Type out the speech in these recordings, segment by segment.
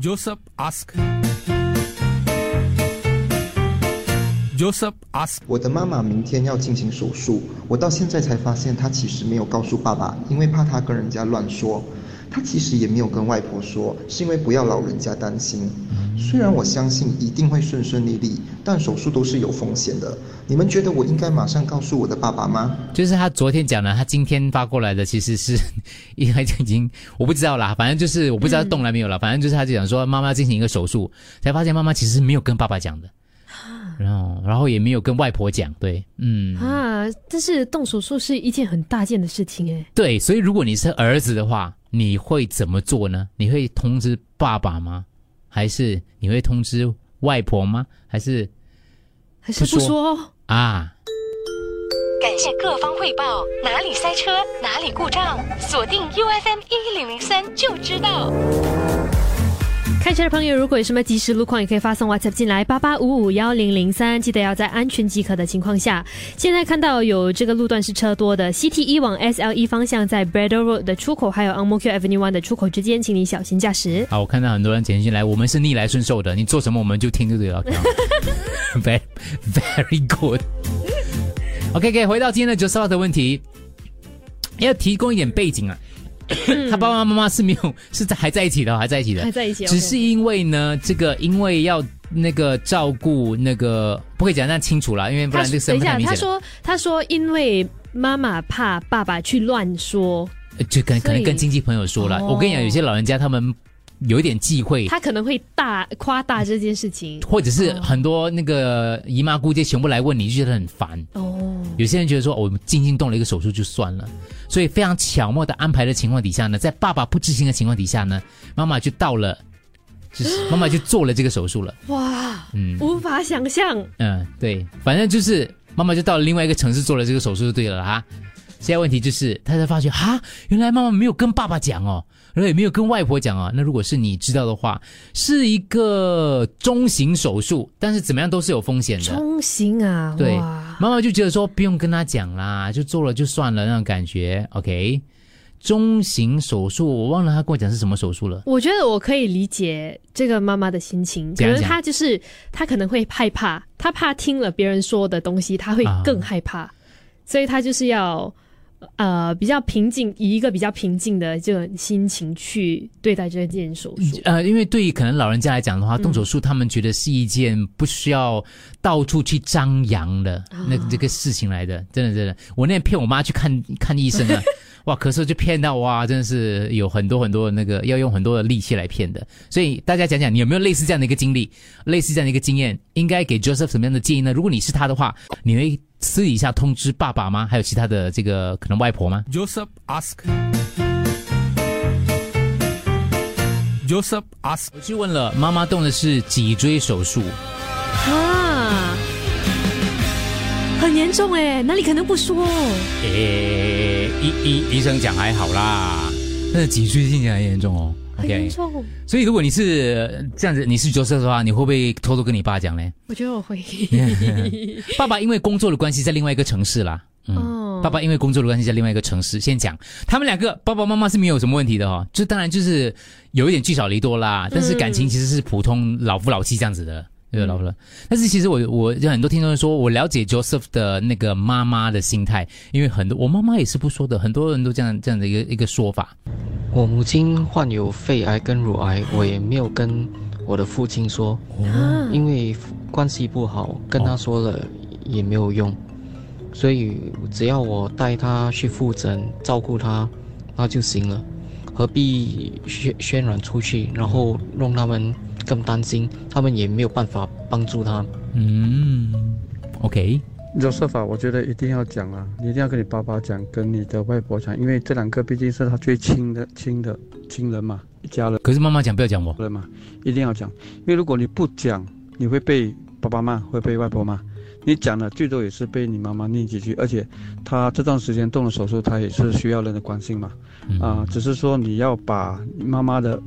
Joseph ask. Joseph ask. 我的妈妈明天要进行手术，我到现在才发现她其实没有告诉爸爸，因为怕他跟人家乱说。她其实也没有跟外婆说，是因为不要老人家担心。虽然我相信一定会顺顺利利，但手术都是有风险的。你们觉得我应该马上告诉我的爸爸吗？就是他昨天讲的，他今天发过来的，其实是 应该已经我不知道啦，反正就是我不知道动了没有了，反正就是他就讲说妈妈进行一个手术，才发现妈妈其实没有跟爸爸讲的，然后然后也没有跟外婆讲，对，嗯，啊，但是动手术是一件很大件的事情哎。对，所以如果你是儿子的话，你会怎么做呢？你会通知爸爸吗？还是你会通知外婆吗？还是还是不说啊？感谢各方汇报，哪里塞车，哪里故障，锁定 U F M 一零零三就知道。开车的朋友，如果有什么即时路况，也可以发送 WhatsApp 进来八八五五幺零零三，记得要在安全即可的情况下。现在看到有这个路段是车多的，CT 一往 SL 一方向在 Braddell Road 的出口，还有 Ang Mo Kio Avenue One 的出口之间，请你小心驾驶。好，我看到很多人前进来，我们是逆来顺受的，你做什么我们就听就对了。Very very good。OK，可以回到今天的 Joseph 的问题，要提供一点背景啊。他爸爸妈妈是没有是在还在一起的，还在一起的，还在一起只是因为呢，这个因为要那个照顾那个，不可以讲那清楚了，因为不然这个份太明显。他说他说因为妈妈怕爸爸去乱说，呃就跟可能可能跟亲戚朋友说了，哦。我跟你讲，有些老人家他们有一点忌讳，他可能会大夸大这件事情。或者是很多那个姨妈姑姐全部来问你，就觉得很烦。哦，有些人觉得说，哦我们静静动了一个手术就算了，所以非常巧妙的安排的情况底下呢，在爸爸不知情的情况底下呢，妈妈就到了，就是 妈妈就做了这个手术了。哇，嗯无法想象。嗯，对，反正就是妈妈就到了另外一个城市做了这个手术就对了哈。现在问题就是，他才发觉哈，原来妈妈没有跟爸爸讲哦，然后也没有跟外婆讲啊。那如果是你知道的话，是一个中型手术，但是怎么样都是有风险的。中型啊，对，哇，妈妈就觉得说不用跟他讲啦，就做了就算了那种感觉。OK，中型手术我忘了他跟我讲是什么手术了。我觉得我可以理解这个妈妈的心情，可能她就是她可能会害怕，她怕听了别人说的东西，她会啊更害怕，所以她就是要呃比较平静，以一个比较平静的这种心情去对待这件手术。呃，因为对于可能老人家来讲的话，动手术他们觉得是一件不需要到处去张扬的那这个事情来的，真的真的。我那天骗我妈去看看医生啊，哇，咳嗽就骗到哇，真的是有很多很多的那个要用很多的力气来骗的。所以大家讲讲，你有没有类似这样的一个经历，类似这样的一个经验？应该给 Joseph 什么样的建议呢？如果你是他的话，你会私底下通知爸爸吗？还有其他的这个可能外婆吗？Joseph ask. Joseph ask. 我去问了，妈妈动的是脊椎手术。啊，很严重哎，哪里可能不说？诶，医医医生讲还好啦，但是脊椎听起来很严重哦。很严 OK，重，所以如果你是这样子，你是 Joseph 的话，你会不会偷偷跟你爸讲呢？我觉得我会。爸爸因为工作的关系在另外一个城市啦。嗯，哦爸爸因为工作的关系在另外一个城市。先讲他们两个，爸爸妈妈是没有什么问题的哦，就当然就是有一点聚少离多啦，但是感情其实是普通老夫老妻这样子的。对，老夫老。但是其实我我有很多听众说，我了解 Joseph 的那个妈妈的心态，因为很多我妈妈也是不说的，很多人都这样这样的一个一个说法。我母亲患有肺癌跟乳癌，我也没有跟我的父亲说，啊因为关系不好，跟他说了也没有用，所以只要我带他去复诊，照顾他，那就行了，何必渲渲染出去，然后让他们更担心，他们也没有办法帮助他。嗯，OK，Joseph 啊，我觉得一定要讲啊，你一定要跟你爸爸讲，跟你的外婆讲，因为这两个毕竟是他最亲的亲的亲人嘛，一家人可是妈妈讲不要讲我。对嘛，一定要讲，因为如果你不讲，你会被爸爸骂，会被外婆骂。你讲了，最多也是被你妈妈念几句，而且他这段时间动了手术，他也是需要人的关心嘛。嗯啊、只是说你要把妈妈的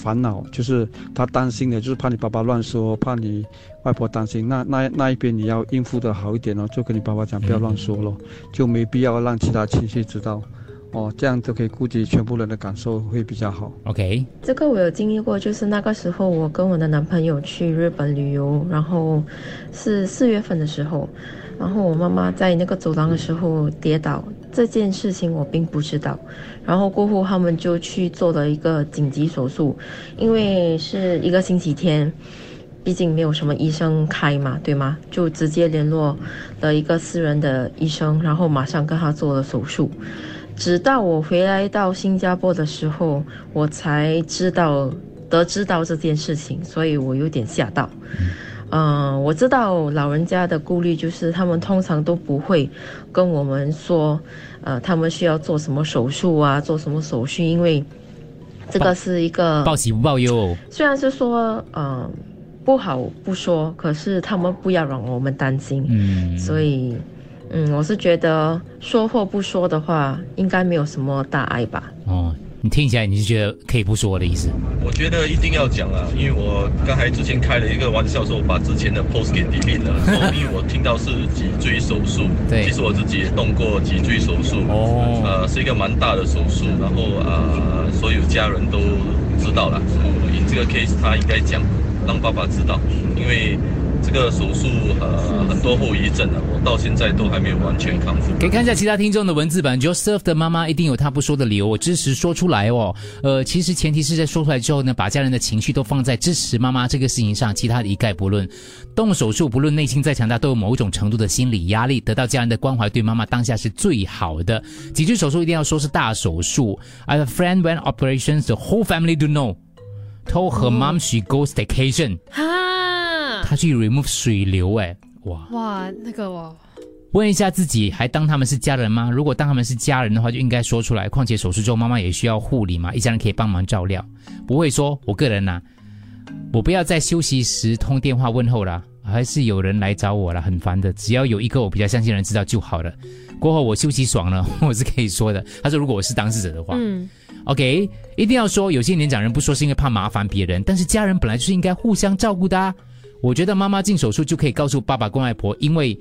烦恼，就是他担心的，就是怕你爸爸乱说，怕你外婆担心，那那那一边你要应付的好一点哦，就跟你爸爸讲，不要乱说咯，就没必要让其他亲戚知道。哦，这样就可以顾及全部人的感受，会比较好。OK，这个我有经历过，就是那个时候我跟我的男朋友去日本旅游，然后是四月份的时候，然后我妈妈在那个走廊的时候跌倒，这件事情我并不知道，然后过后他们就去做了一个紧急手术，因为是一个星期天。毕竟没有什么医生开嘛，对吗？就直接联络了一个私人的医生，然后马上跟他做了手术。直到我回来到新加坡的时候，我才知道得知到这件事情，所以我有点吓到。我知道老人家的顾虑就是他们通常都不会跟我们说，呃，他们需要做什么手术啊，做什么手续，因为这个是一个报喜不报忧哦。虽然是说，嗯、不好不说，可是他们不要让我们担心，嗯，所以，嗯，我是觉得说或不说的话，应该没有什么大碍吧。哦，你听起来你是觉得可以不说的意思？我觉得一定要讲啊，因为我刚才之前开了一个玩笑，说我把之前的 post 给 delete 了，说因为我听到是脊椎手术，对。其实我自己也动过脊椎手术，哦。呃，是一个蛮大的手术，然后呃，所有家人都知道了，以这个 case 他应该讲，让爸爸知道，因为这个手术呃很多后遗症啊，我到现在都还没有完全康复。可以看一下其他听众的文字版。Joseph 的妈妈一定有她不说的理由，我支持说出来哦。呃，其实前提是在说出来之后呢，把家人的情绪都放在支持妈妈这个事情上，其他的一概不论。动手术不论内心再强大，都有某种程度的心理压力，得到家人的关怀，对妈妈当下是最好的。脊椎手术一定要说是大手术。I have a friend went operations, the whole family do know. Told her mom she goes vacation，哈，她去 remove 水流，哎，哇。哇，那个哦，问一下自己，还当他们是家人吗？如果当他们是家人的话，就应该说出来。况且手术之后，妈妈也需要护理嘛，一家人可以帮忙照料，不会说我个人呐、我不要在休息时通电话问候啦，还是有人来找我了，很烦的。只要有一个我比较相信的人知道就好了。过后我休息爽了，我是可以说的。他说，如果我是当事者的话，嗯，OK，一定要说。有些年长人不说是因为怕麻烦别人，但是家人本来就是应该互相照顾的、啊。我觉得妈妈进手术就可以告诉爸爸跟外婆，因为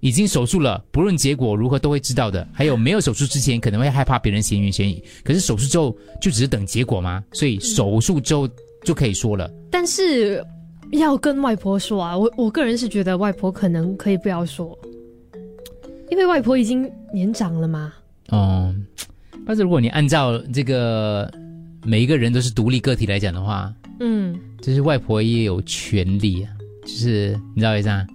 已经手术了，不论结果如何都会知道的。还有没有手术之前可能会害怕别人闲言闲语，可是手术之后就只是等结果吗？所以手术之后就可以说了。但是要跟外婆说啊，我我个人是觉得外婆可能可以不要说，因为外婆已经年长了嘛。哦、但是如果你按照这个每一个人都是独立个体来讲的话，嗯就是外婆也有权利啊，就是你知道为啥？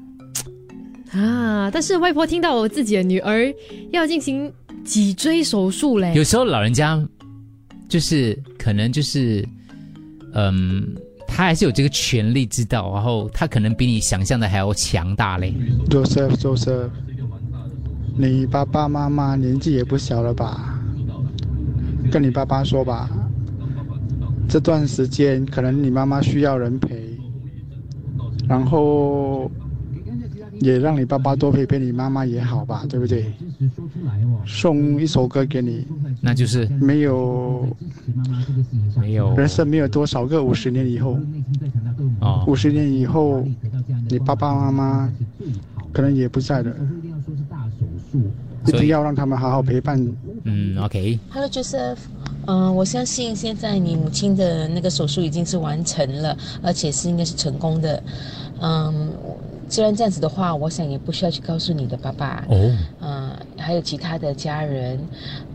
啊，但是外婆听到我自己的女儿要进行脊椎手术嘞有，时候老人家就是可能就是，嗯，他还是有这个权利知道，然后他可能比你想象的还要强大嘞。Joseph Joseph，你爸爸妈妈年纪也不小了吧？跟你爸爸说吧，这段时间可能你妈妈需要人陪，然后也让你爸爸多陪陪你妈妈也好吧，对不对？送一首歌给你，那就是没有没有人生没有多少个五十年以后，哦。五十年以后，你爸爸妈妈可能也不在了，一定要让他们好好陪伴嗯，OK，Hello Joseph，嗯、我相信现在你母亲的那个手术已经是完成了，而且是应该是成功的。嗯，既然这样子的话，我想也不需要去告诉你的爸爸，哦，嗯、还有其他的家人，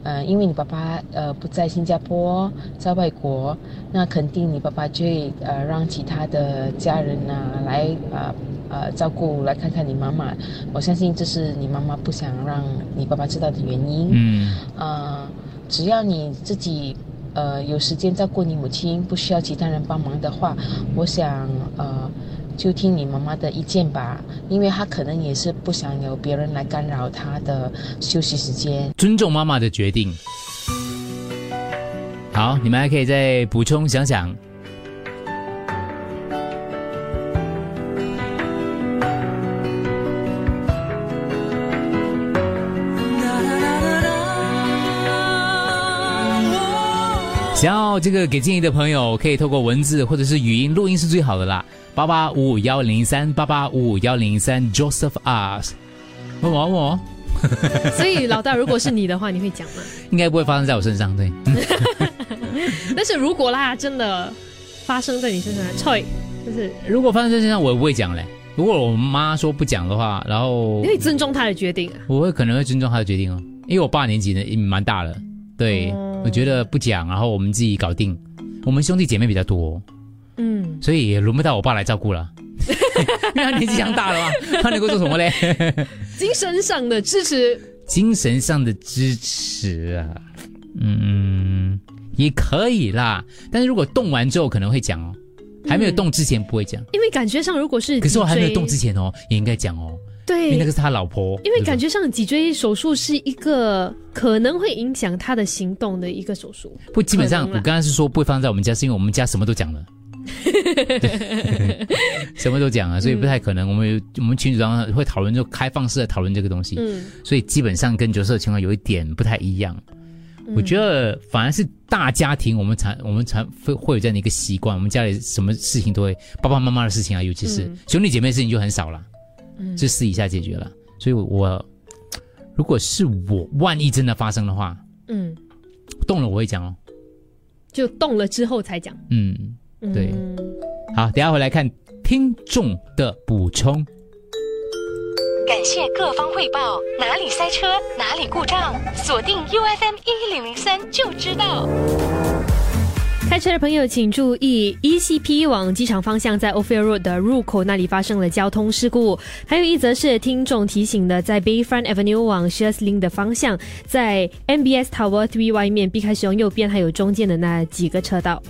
呃，因为你爸爸呃不在新加坡，在外国，那肯定你爸爸就会呃让其他的家人呐、来呃呃照顾，来看看你妈妈。我相信这是你妈妈不想让你爸爸知道的原因。嗯，呃，只要你自己呃有时间照顾你母亲，不需要其他人帮忙的话，我想呃就听你妈妈的意见吧，因为她可能也是不想有别人来干扰她的休息时间。尊重妈妈的决定。好，你们还可以再补充想想。想要这个给建议的朋友，可以透过文字或者是语音录音是最好的啦。八八五五幺零三八八五五幺零三 Joseph ask，问我问我，所以老大，如果是你的话，你会讲吗？应该不会发生在我身上，对。但是如果啦，真的发生在你身上，脆，就是如果发生在身上，我也不会讲嘞。如果我妈说不讲的话，然后你会尊重她的决定啊。我会可能会尊重她的决定哦，因为我爸年纪呢也蛮大了，对、我觉得不讲，然后我们自己搞定。我们兄弟姐妹比较多，嗯，所以也轮不到我爸来照顾了，因为他年纪强大了嘛，他能够做什么嘞？精神上的支持，精神上的支持啊，嗯，也可以啦。但是如果动完之后可能会讲哦，还没有动之前不会讲。因为感觉上如果是可是我还没有动之前哦，也应该讲哦，因为对那个是他老婆。因为感觉上脊椎手术是一个可能会影响他的行动的一个手术。不，基本上我刚刚是说不会放在我们家，是因为我们家什么都讲了，什么都讲啊，所以不太可能。我们有我们群主上会讨论，就开放式的讨论这个东西，嗯所以基本上跟角色的情况有一点不太一样。我觉得反而是大家庭，我们才我们才会会有这样的一个习惯，我们家里什么事情都会爸爸妈妈的事情啊，尤其是、嗯兄弟姐妹的事情就很少了，嗯就私底下解决了。所以我，我如果是我，万一真的发生的话，嗯，动了我会讲哦。就动了之后才讲。嗯，对。嗯好，等下回来看听众的补充。感谢各方汇报，哪里塞车，哪里故障，锁定 U F M 一零零三就知道。开车的朋友请注意，ECP 往机场方向在 Ophir Road 的入口那里发生了交通事故。还有一则是听众提醒的，在 Bayfront Avenue 往 s h e r s l i n 的方向，在 MBS Tower Three 外面避开使用右边还有中间的那几个车道，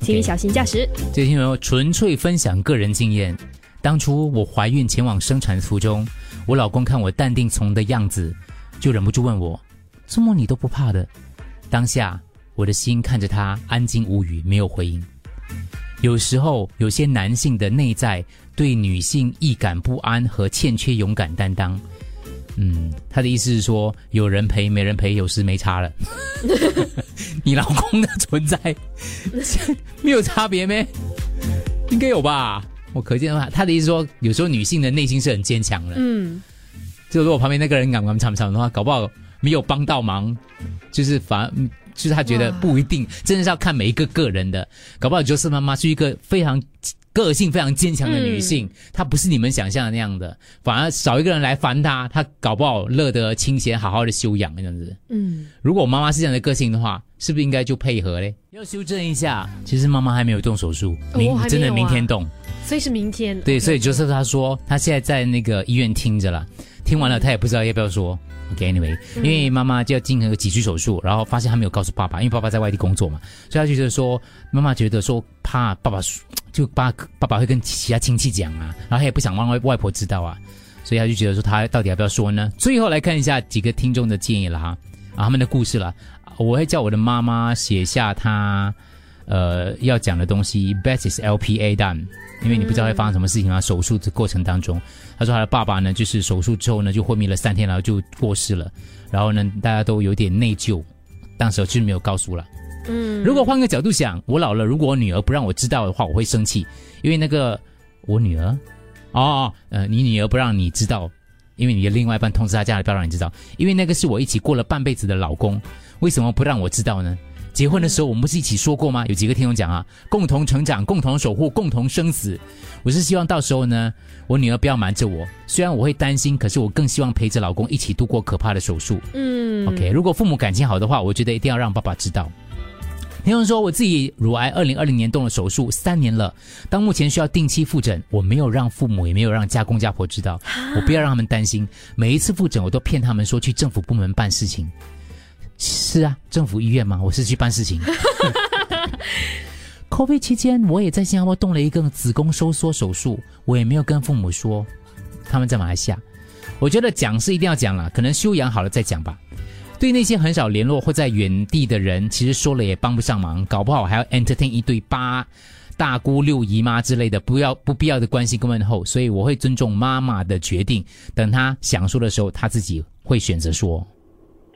请你小心驾驶。这位听友纯粹分享个人经验。当初我怀孕前往生产途中，我老公看我淡定从的样子，就忍不住问我：“这么你都不怕的？”当下我的心看着他，安静无语，没有回应。有时候，有些男性的内在对女性易感不安和欠缺勇敢担当。嗯，他的意思是说，有人陪没人陪，有时没差了。你老公的存在 没有差别咩？应该有吧？我可见的话，他的意思说，有时候女性的内心是很坚强的。嗯，就如果旁边那个人敢敢唱唱的话，搞不好没有帮到忙，就是反而嗯就是他觉得不一定，真的是要看每一个个人的。搞不好就是妈妈是一个非常个性非常坚强的女性，她不是你们想象的那样的，反而少一个人来烦她，她搞不好乐得清闲，好好的休养这样子。嗯，如果妈妈是这样的个性的话，是不是应该就配合嘞？要修正一下，其实妈妈还没有动手术，明、真的明天动。所以是明天。对，所以就是他说他现在在那个医院听着了，听完了他也不知道要不要说。OK，anyway，、因为妈妈就要进行个脊椎手术，然后发现他没有告诉爸爸，因为爸爸在外地工作嘛，所以他就觉得说妈妈觉得说怕爸爸就爸爸爸会跟其他亲戚讲啊，然后他也不想让外外婆知道啊，所以他就觉得说他到底要不要说呢？最后来看一下几个听众的建议了哈，啊他们的故事了，我会叫我的妈妈写下她呃要讲的东西，best is LPA done。因为你不知道会发生什么事情啊。手术的过程当中，他说他的爸爸呢，就是手术之后呢就昏迷了三天，然后就过世了。然后呢，大家都有点内疚，当时就是没有告诉了。嗯，如果换个角度想，我老了，如果我女儿不让我知道的话，我会生气，因为那个我女儿，哦哦，呃，你女儿不让你知道，因为你的另外一半通知他家里不要让你知道，因为那个是我一起过了半辈子的老公，为什么不让我知道呢？结婚的时候我们不是一起说过吗？有几个听众讲啊，共同成长、共同守护、共同生死。我是希望到时候呢，我女儿不要瞒着我，虽然我会担心，可是我更希望陪着老公一起度过可怕的手术。嗯 OK，如果父母感情好的话，我觉得一定要让爸爸知道。听众说，我自己乳癌二零二零年动了手术，三年了，到目前需要定期复诊，我没有让父母，也没有让家公家婆知道，我不要让他们担心。每一次复诊，我都骗他们说去政府部门办事情。是啊，政府医院嘛，我是去办事情。COVID 期间，我也在新加坡动了一个子宫收缩手术，我也没有跟父母说，他们在马来西亚。我觉得讲是一定要讲了，可能休养好了再讲吧。对那些很少联络或在远地的人，其实说了也帮不上忙，搞不好还要 entertain 一堆八大姑六姨妈之类的，不要不必要的关心跟问候。所以我会尊重妈妈的决定，等她想说的时候，她自己会选择说。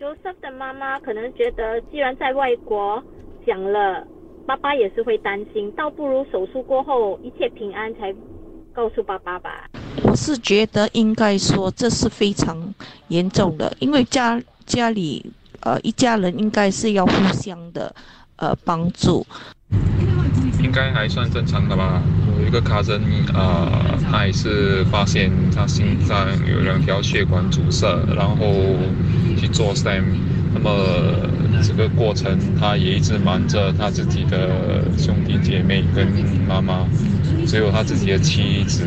刘少的妈妈可能觉得，既然在外国讲了，爸爸也是会担心，倒不如手术过后一切平安才告诉爸爸吧。我是觉得应该说这是非常严重的，因为家家里呃一家人应该是要互相的呃帮助。应该还算正常的吧。有一个 cousin，呃，他也是发现他心脏有两条血管阻塞，然后去做 STEM。那么这个过程，他也一直瞒着他自己的兄弟姐妹跟妈妈，只有他自己的妻子，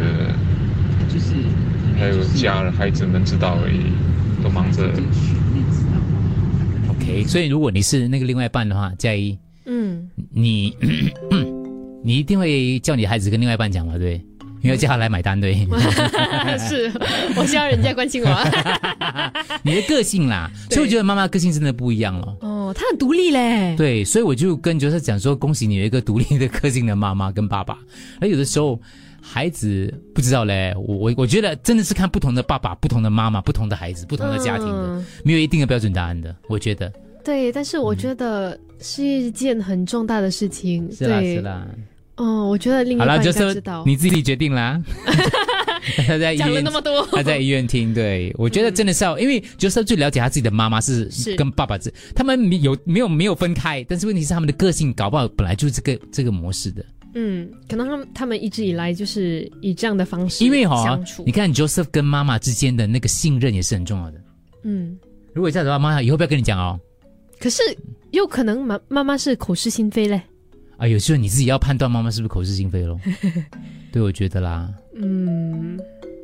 还有家人孩子们知道而已，都忙着。OK，所以如果你是那个另外一半的话，嘉一，嗯，你你一定会叫你的孩子跟另外一半讲嘛，对不对？因为叫他来买单，对。是我希望人家关心我。你的个性啦，所以我觉得妈妈个性真的不一样了。哦，她很独立嘞。对，所以我就跟角色讲说，恭喜你有一个独立的个性的妈妈跟爸爸。而有的时候，孩子不知道嘞，我我我觉得真的是看不同的爸爸、不同的妈妈、不同的孩子、不同的家庭的，嗯没有一定的标准答案的。我觉得对，但是我觉得是一件很重大的事情。是啦对是啦。嗯，我觉得另一好了，半就是应该知道。你自己决定啦。他在医讲了院那么多他在医院听。对，我觉得真的是要，因为就是最了解他自己的妈妈是是跟爸爸是，他们没有没有没有分开，但是问题是他们的个性搞不好本来就是这个这个模式的。嗯，可能他们他们一直以来就是以这样的方式因为哈、相处。你看 Joseph 跟妈妈之间的那个信任也是很重要的。嗯，如果这样的话，妈妈以后不要跟你讲哦。可是有可能妈妈妈是口是心非嘞。啊，有时候你自己要判断妈妈是不是口是心非咯。对，我觉得啦。嗯，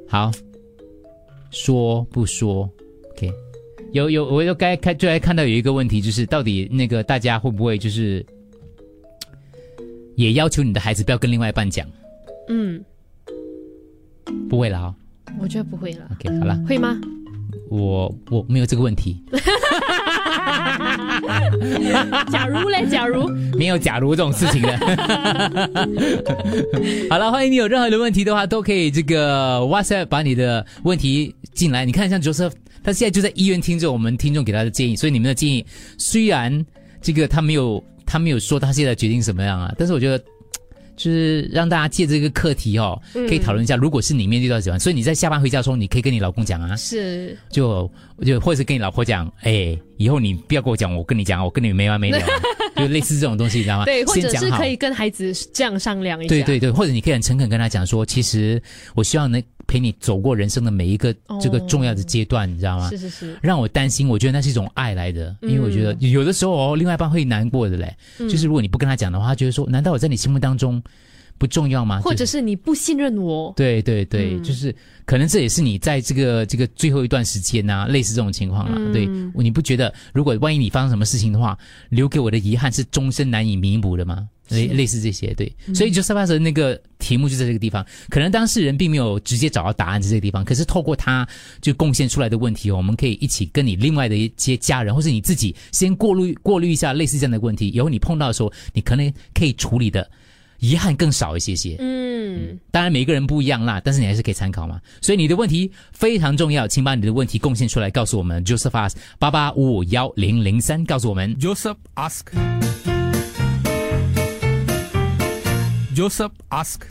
好，说不说？OK，有有，我就该看就来看到有一个问题，就是到底那个大家会不会就是也要求你的孩子不要跟另外一半讲？嗯，不会了哈、我觉得不会了。OK，好了，会吗？我我没有这个问题，假如嘞，假如没有假如这种事情的。好了，欢迎你有任何的问题的话，都可以这个 WhatsApp 把你的问题进来。你看，像 Joseph，他现在就在医院听着我们听众给他的建议，所以你们的建议虽然这个他没有他没有说他现在决定什么样啊，但是我觉得。就是让大家借这个课题哦，嗯可以讨论一下，如果是你面对到喜欢，所以你在下班回家的时候，你可以跟你老公讲啊，是就就或者是跟你老婆讲，哎，以后你不要跟我讲，我跟你讲，我跟你没完没了，就类似这种东西，你知道吗？对，或者是可以跟孩子这样商量一下。对对对，或者你可以很诚恳跟他讲说，其实我希望能陪你走过人生的每一个这个重要的阶段，你知道吗？是是是让我担心，我觉得那是一种爱来的，因为我觉得嗯有的时候哦，另外一半会难过的嘞。嗯就是如果你不跟他讲的话，他觉得说，难道我在你心目当中不重要吗？或者是你不信任我。对对对，嗯就是可能这也是你在这个这个最后一段时间呐、类似这种情况啦。嗯对，你不觉得如果万一你发生什么事情的话，留给我的遗憾是终身难以弥补的吗？类类似这些，对，嗯所以就 s u 的那个题目就在这个地方，可能当事人并没有直接找到答案在这个地方，可是透过他就贡献出来的问题哦，我们可以一起跟你另外的一些家人，或是你自己先过滤过滤一下类似这样的问题，以后你碰到的时候，你可能可以处理的遗憾更少一些些。嗯，当然每个人不一样啦，但是你还是可以参考嘛。所以你的问题非常重要，请把你的问题贡献出来，告诉我们 Joseph ask 八八五五幺零零三，告诉我们 Joseph ask. Joseph asked